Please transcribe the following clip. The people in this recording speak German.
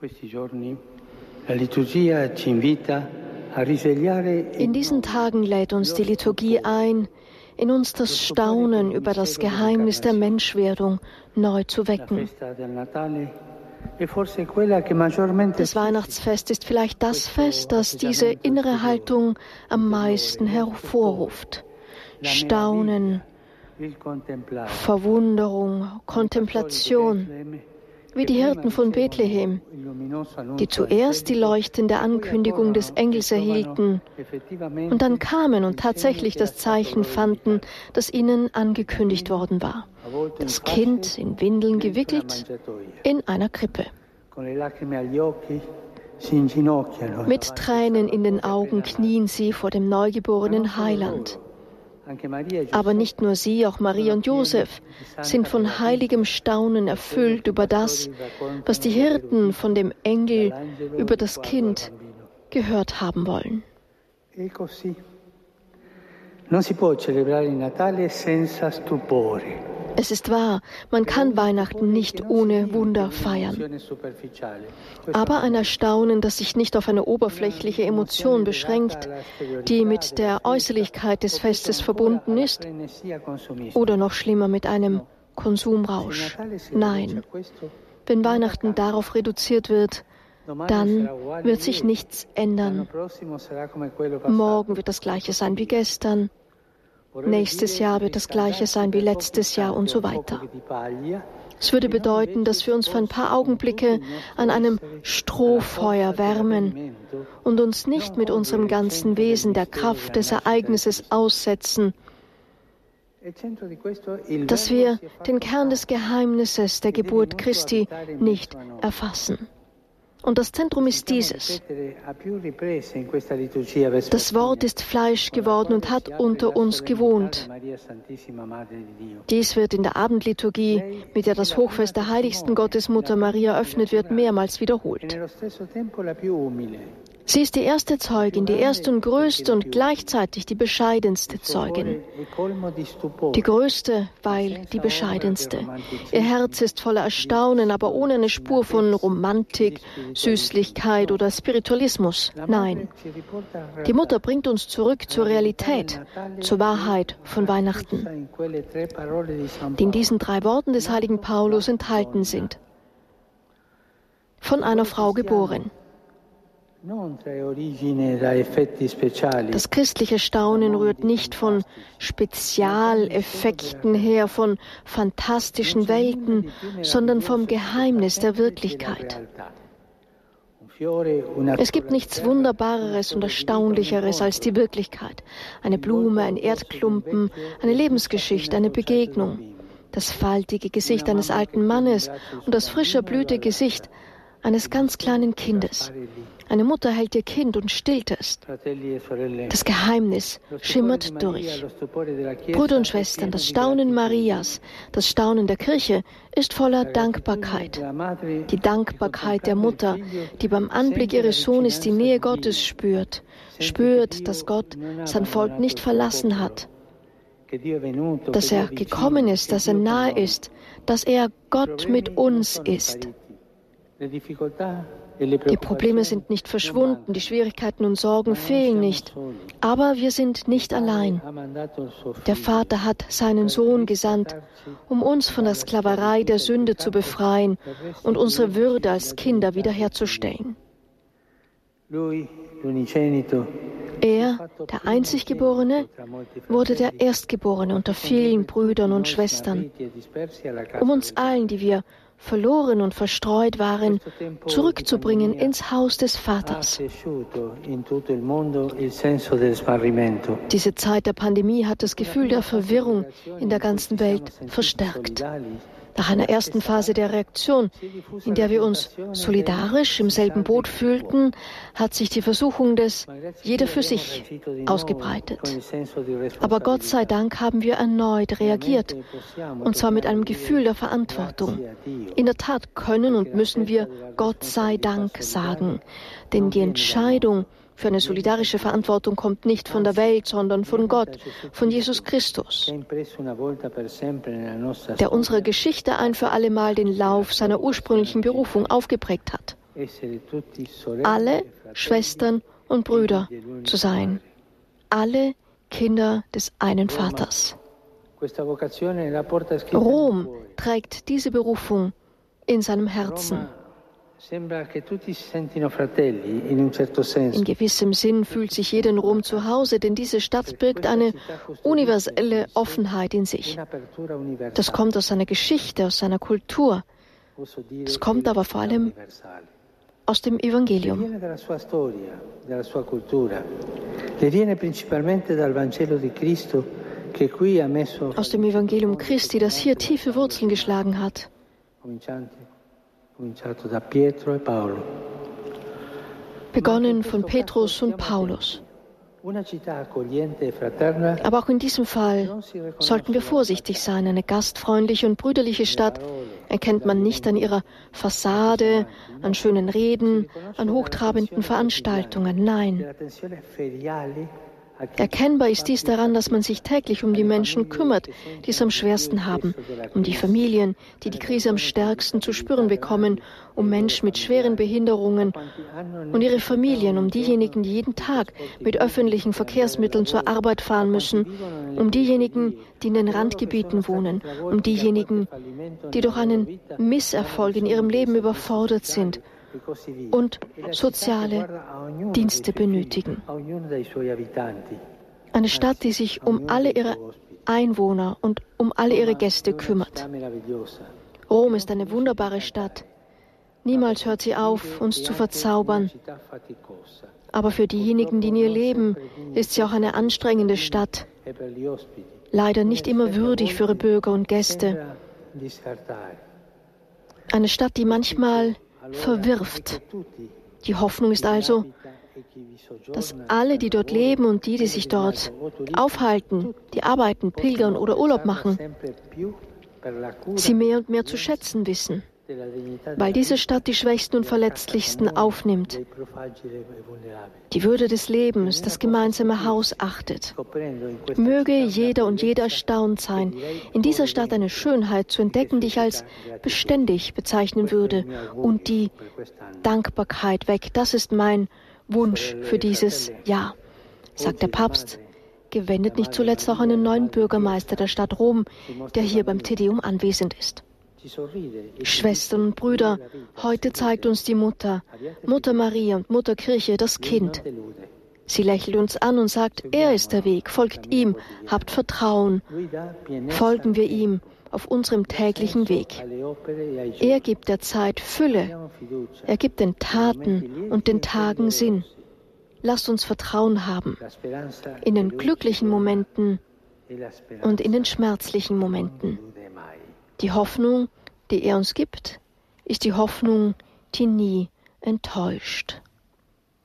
In diesen Tagen lädt uns die Liturgie ein, in uns das Staunen über das Geheimnis der Menschwerdung neu zu wecken. Das Weihnachtsfest ist vielleicht das Fest, das diese innere Haltung am meisten hervorruft. Staunen, Verwunderung, Kontemplation, wie die Hirten von Bethlehem, die zuerst die leuchtende Ankündigung des Engels erhielten und dann kamen und tatsächlich das Zeichen fanden, das ihnen angekündigt worden war. Das Kind in Windeln gewickelt in einer Krippe. Mit Tränen in den Augen knien sie vor dem neugeborenen Heiland. Aber nicht nur sie, auch Maria und Josef sind von heiligem Staunen erfüllt über das, was die Hirten von dem Engel über das Kind gehört haben wollen. Non si può celebrare il Natale senza stupore. Es ist wahr, man kann Weihnachten nicht ohne Wunder feiern. Aber ein Erstaunen, das sich nicht auf eine oberflächliche Emotion beschränkt, die mit der Äußerlichkeit des Festes verbunden ist, oder noch schlimmer mit einem Konsumrausch. Nein, wenn Weihnachten darauf reduziert wird, dann wird sich nichts ändern. Morgen wird das gleiche sein wie gestern. Nächstes Jahr wird das gleiche sein wie letztes Jahr und so weiter. Es würde bedeuten, dass wir uns für ein paar Augenblicke an einem Strohfeuer wärmen und uns nicht mit unserem ganzen Wesen der Kraft des Ereignisses aussetzen, dass wir den Kern des Geheimnisses der Geburt Christi nicht erfassen. Und das Zentrum ist dieses. Das Wort ist Fleisch geworden und hat unter uns gewohnt. Dies wird in der Abendliturgie, mit der das Hochfest der heiligsten Gottesmutter Maria eröffnet wird, mehrmals wiederholt. Sie ist die erste Zeugin, die erste und größte und gleichzeitig die bescheidenste Zeugin. Die größte, weil die bescheidenste. Ihr Herz ist voller Erstaunen, aber ohne eine Spur von Romantik, Süßlichkeit oder Spiritualismus. Nein. Die Mutter bringt uns zurück zur Realität, zur Wahrheit von Weihnachten, die in diesen drei Worten des heiligen Paulus enthalten sind. Von einer Frau geboren. Das christliche Staunen rührt nicht von Spezialeffekten her, von fantastischen Welten, sondern vom Geheimnis der Wirklichkeit. Es gibt nichts Wunderbareres und Erstaunlicheres als die Wirklichkeit. Eine Blume, ein Erdklumpen, eine Lebensgeschichte, eine Begegnung. Das faltige Gesicht eines alten Mannes und das frische Blütegesicht eines ganz kleinen Kindes. Eine Mutter hält ihr Kind und stillt es. Das Geheimnis schimmert durch. Brüder und Schwestern, das Staunen Marias, das Staunen der Kirche ist voller Dankbarkeit. Die Dankbarkeit der Mutter, die beim Anblick ihres Sohnes die Nähe Gottes spürt, spürt, dass Gott sein Volk nicht verlassen hat, dass er gekommen ist, dass er nahe ist, dass er Gott mit uns ist. Die Probleme sind nicht verschwunden, die Schwierigkeiten und Sorgen fehlen nicht. Aber wir sind nicht allein. Der Vater hat seinen Sohn gesandt, um uns von der Sklaverei der Sünde zu befreien und unsere Würde als Kinder wiederherzustellen. Er, der Einziggeborene, wurde der Erstgeborene unter vielen Brüdern und Schwestern, um uns allen, die wir verloren und verstreut waren, zurückzubringen ins Haus des Vaters. Diese Zeit der Pandemie hat das Gefühl der Verwirrung in der ganzen Welt verstärkt. Nach einer ersten Phase der Reaktion, in der wir uns solidarisch im selben Boot fühlten, hat sich die Versuchung des Jeder für sich ausgebreitet. Aber Gott sei Dank haben wir erneut reagiert, und zwar mit einem Gefühl der Verantwortung. In der Tat können und müssen wir Gott sei Dank sagen, denn die Entscheidung, für eine solidarische Verantwortung kommt nicht von der Welt, sondern von Gott, von Jesus Christus, der unsere Geschichte ein für allemal den Lauf seiner ursprünglichen Berufung aufgeprägt hat. alle Schwestern und Brüder zu sein, alle Kinder des einen Vaters. Rom trägt diese Berufung in seinem Herzen. In gewissem Sinn fühlt sich jeder in Rom zu Hause, denn diese Stadt birgt eine universelle Offenheit in sich. Das kommt aus seiner Geschichte, aus seiner Kultur. Es kommt aber vor allem aus dem Evangelium. Aus dem Evangelium Christi, das hier tiefe Wurzeln geschlagen hat. Begonnen von Petrus und Paulus. Aber auch in diesem Fall sollten wir vorsichtig sein. Eine gastfreundliche und brüderliche Stadt erkennt man nicht an ihrer Fassade, an schönen Reden, an hochtrabenden Veranstaltungen. Nein. Erkennbar ist dies daran, dass man sich täglich um die Menschen kümmert, die es am schwersten haben, um die Familien, die die Krise am stärksten zu spüren bekommen, um Menschen mit schweren Behinderungen und ihre Familien, um diejenigen, die jeden Tag mit öffentlichen Verkehrsmitteln zur Arbeit fahren müssen, um diejenigen, die in den Randgebieten wohnen, um diejenigen, die durch einen Misserfolg in ihrem Leben überfordert sind und soziale Dienste benötigen. Eine Stadt, die sich um alle ihre Einwohner und um alle ihre Gäste kümmert. Rom ist eine wunderbare Stadt. Niemals hört sie auf, uns zu verzaubern. Aber für diejenigen, die in ihr leben, ist sie auch eine anstrengende Stadt. Leider nicht immer würdig für ihre Bürger und Gäste. Eine Stadt, die manchmal verwirft. Die Hoffnung ist also, dass alle, die dort leben und die, die sich dort aufhalten, die arbeiten, pilgern oder Urlaub machen, sie mehr und mehr zu schätzen wissen weil diese Stadt die Schwächsten und Verletzlichsten aufnimmt, die Würde des Lebens, das gemeinsame Haus achtet. Möge jeder und jeder erstaunt sein, in dieser Stadt eine Schönheit zu entdecken, die ich als beständig bezeichnen würde, und die Dankbarkeit weg. Das ist mein Wunsch für dieses Jahr, sagt der Papst gewendet nicht zuletzt auch einen neuen Bürgermeister der Stadt Rom, der hier beim Tedeum anwesend ist. Schwestern und Brüder, heute zeigt uns die Mutter, Mutter Maria und Mutter Kirche, das Kind. Sie lächelt uns an und sagt, er ist der Weg, folgt ihm, habt Vertrauen, folgen wir ihm auf unserem täglichen Weg. Er gibt der Zeit Fülle, er gibt den Taten und den Tagen Sinn. Lasst uns Vertrauen haben in den glücklichen Momenten und in den schmerzlichen Momenten. Die Hoffnung, die er uns gibt, ist die Hoffnung, die nie enttäuscht.